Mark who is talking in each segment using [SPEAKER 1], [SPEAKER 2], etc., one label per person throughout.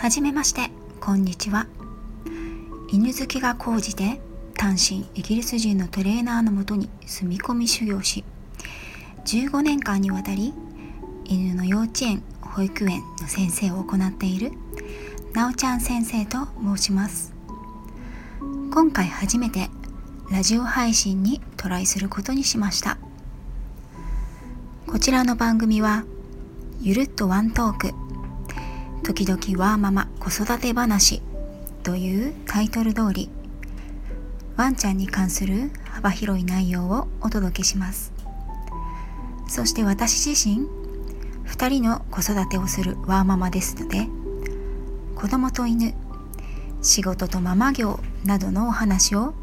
[SPEAKER 1] はじめまして。こんにちは。犬好きが高じて単身イギリス人のトレーナーのもとに住み込み修行し15年間にわたり犬の幼稚園保育園の先生を行っているなおちゃん先生と申します。今回初めてラジオ配信にトライすることにしました。こちらの番組はゆるっとワントーク時々ワーママ子育て話というタイトル通りワンちゃんに関する幅広い内容をお届けします。そして私自身2人の子育てをするワーママですので子供と犬仕事とママ業などのお話を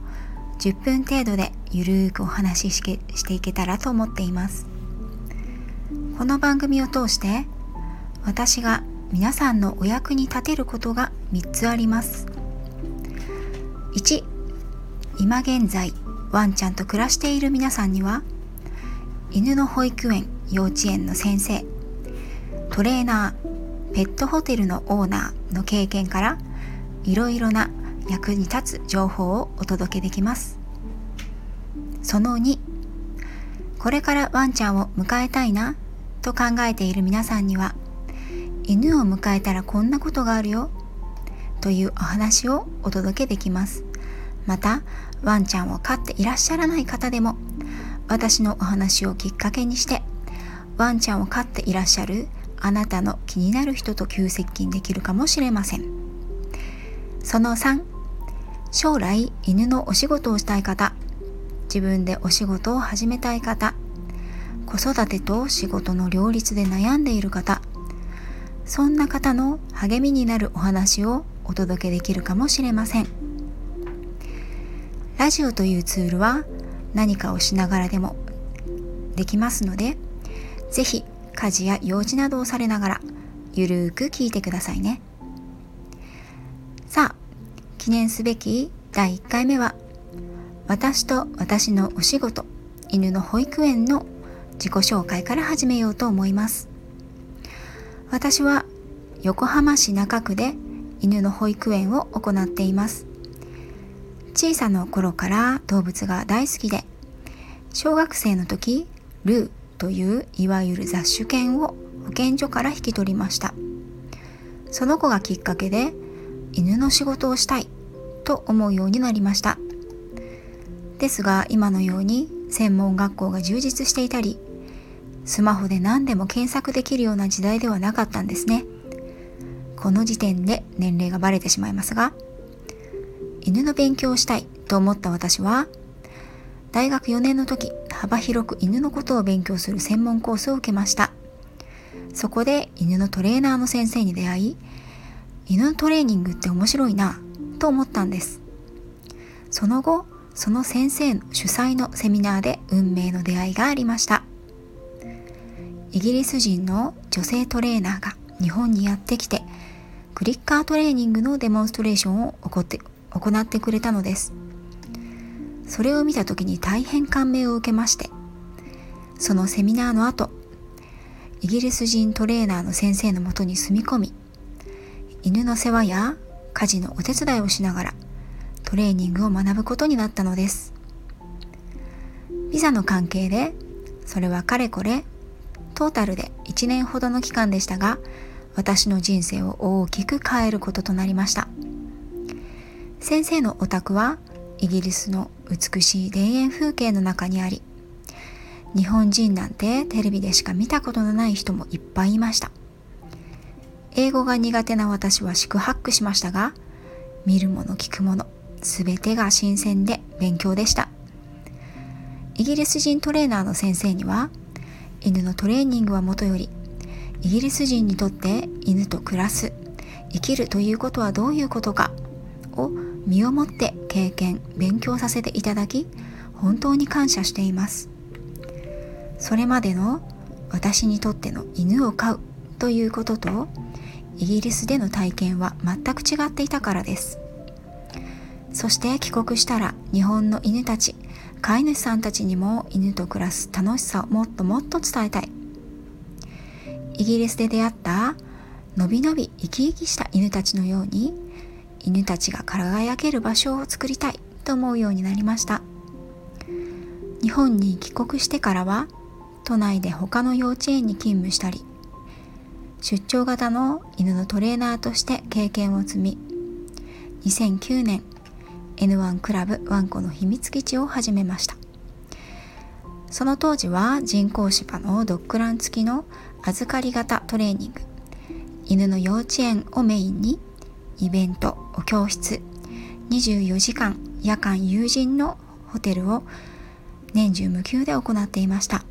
[SPEAKER 1] 10分程度でゆるーくお話ししていけたらと思っています。この番組を通して私が皆さんのお役に立てることが3つあります。1今現在ワンちゃんと暮らしている皆さんには犬の保育園幼稚園の先生トレーナーペットホテルのオーナーの経験からいろいろな役に立つ情報をお届けできます。その2これからワンちゃんを迎えたいなと考えている皆さんには犬を迎えたらこんなことがあるよ。というお話をお届けできます。またワンちゃんを飼っていらっしゃらない方でも私のお話をきっかけにしてワンちゃんを飼っていらっしゃるあなたの気になる人と急接近できるかもしれません。その3将来犬のお仕事をしたい方。自分でお仕事を始めたい方。子育てと仕事の両立で悩んでいる方。そんな方の励みになるお話をお届けできるかもしれません。ラジオというツールは何かをしながらでもできますので是非家事や用事などをされながらゆるーく聞いてくださいね。さあ記念すべき第1回目は私と私のお仕事犬の保育園の自己紹介から始めようと思います。私は横浜市中区で犬の保育園を行っています。小さな頃から動物が大好きで小学生の時ルーといういわゆる雑種犬を保健所から引き取りました。その子がきっかけで犬の仕事をしたいと思うようになりました。ですが今のように専門学校が充実していたりスマホで何でも検索できるような時代ではなかったんですね。この時点で年齢がバレてしまいますが犬の勉強をしたいと思った私は大学4年の時幅広く犬のことを勉強する専門コースを受けました。そこで犬のトレーナーの先生に出会い犬のトレーニングって面白いなと思ったんです。その後その先生の主催のセミナーで運命の出会いがありました。イギリス人の女性トレーナーが日本にやってきてクリッカートレーニングのデモンストレーションを行って行ってくれたのです。それを見た時に大変感銘を受けましてそのセミナーの後イギリス人トレーナーの先生のもとに住み込み犬の世話や家事のお手伝いをしながらトレーニングを学ぶことになったのです。ビザの関係でそれはかれこれトータルで1年ほどの期間でしたが私の人生を大きく変えることとなりました。先生のお宅はイギリスの美しい田園風景の中にあり日本人なんてテレビでしか見たことのない人もいっぱいいました。英語が苦手な私は四苦八苦しましたが見るもの聞くもの全てが新鮮で勉強でした。イギリス人トレーナーの先生には犬のトレーニングはもとよりイギリス人にとって犬と暮らす生きるということはどういうことかを身をもって経験勉強させていただき本当に感謝しています。それまでの私にとっての犬を飼うということとイギリスでの体験は全く違っていたからです。そして帰国したら日本の犬たち飼い主さんたちにも犬と暮らす楽しさをもっともっと伝えたい。イギリスで出会ったのびのび生き生きした犬たちのように犬たちが輝ける場所を作りたいと思うようになりました。日本に帰国してからは都内で他の幼稚園に勤務したり出張型の犬のトレーナーとして経験を積み2009年 N1 クラブワンコの秘密基地を始めました。その当時は人工芝のドッグラン付きの預かり型トレーニング。犬の幼稚園をメインにイベント教室。24時間夜間友人のホテルを年中無休で行っていました。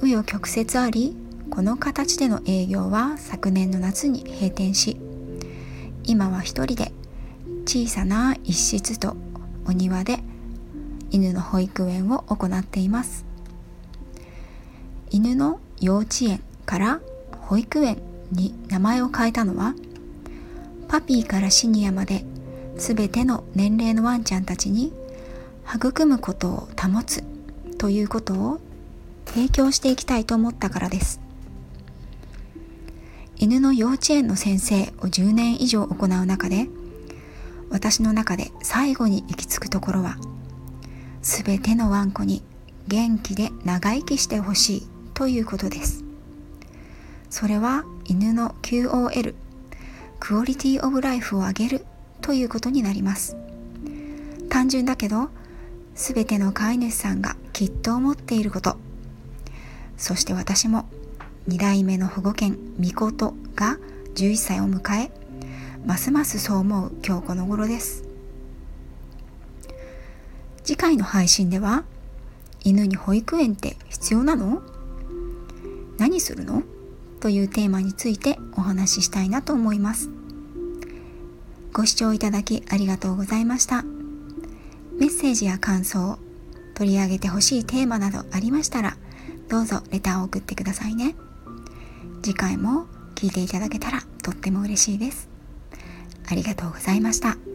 [SPEAKER 1] 紆余曲折ありこの形での営業は昨年の夏に閉店し今は一人で小さな一室とお庭で犬の保育園を行っています。犬の幼稚園から保育園に名前を変えたのはパピーからシニアまで全ての年齢のワンちゃんたちに育むことを保つということを提供していきたいと思ったからです。犬の幼稚園の先生を10年以上行う中で私の中で最後に行き着くところは全てのワンコに元気で長生きしてほしいということです。それは犬の QOL クオリティオブライフを上げるということになります。単純だけど全ての飼い主さんがきっと思っていること。そして私も2代目の保護犬みことが11歳を迎えますますそう思う今日この頃です。次回の配信では犬に保育園って必要なの？何するの？というテーマについてお話ししたいなと思います。ご視聴いただきありがとうございました。メッセージや感想取り上げてほしいテーマなどありましたらどうぞレターを送ってくださいね。次回も聞いていただけたらとっても嬉しいです。ありがとうございました。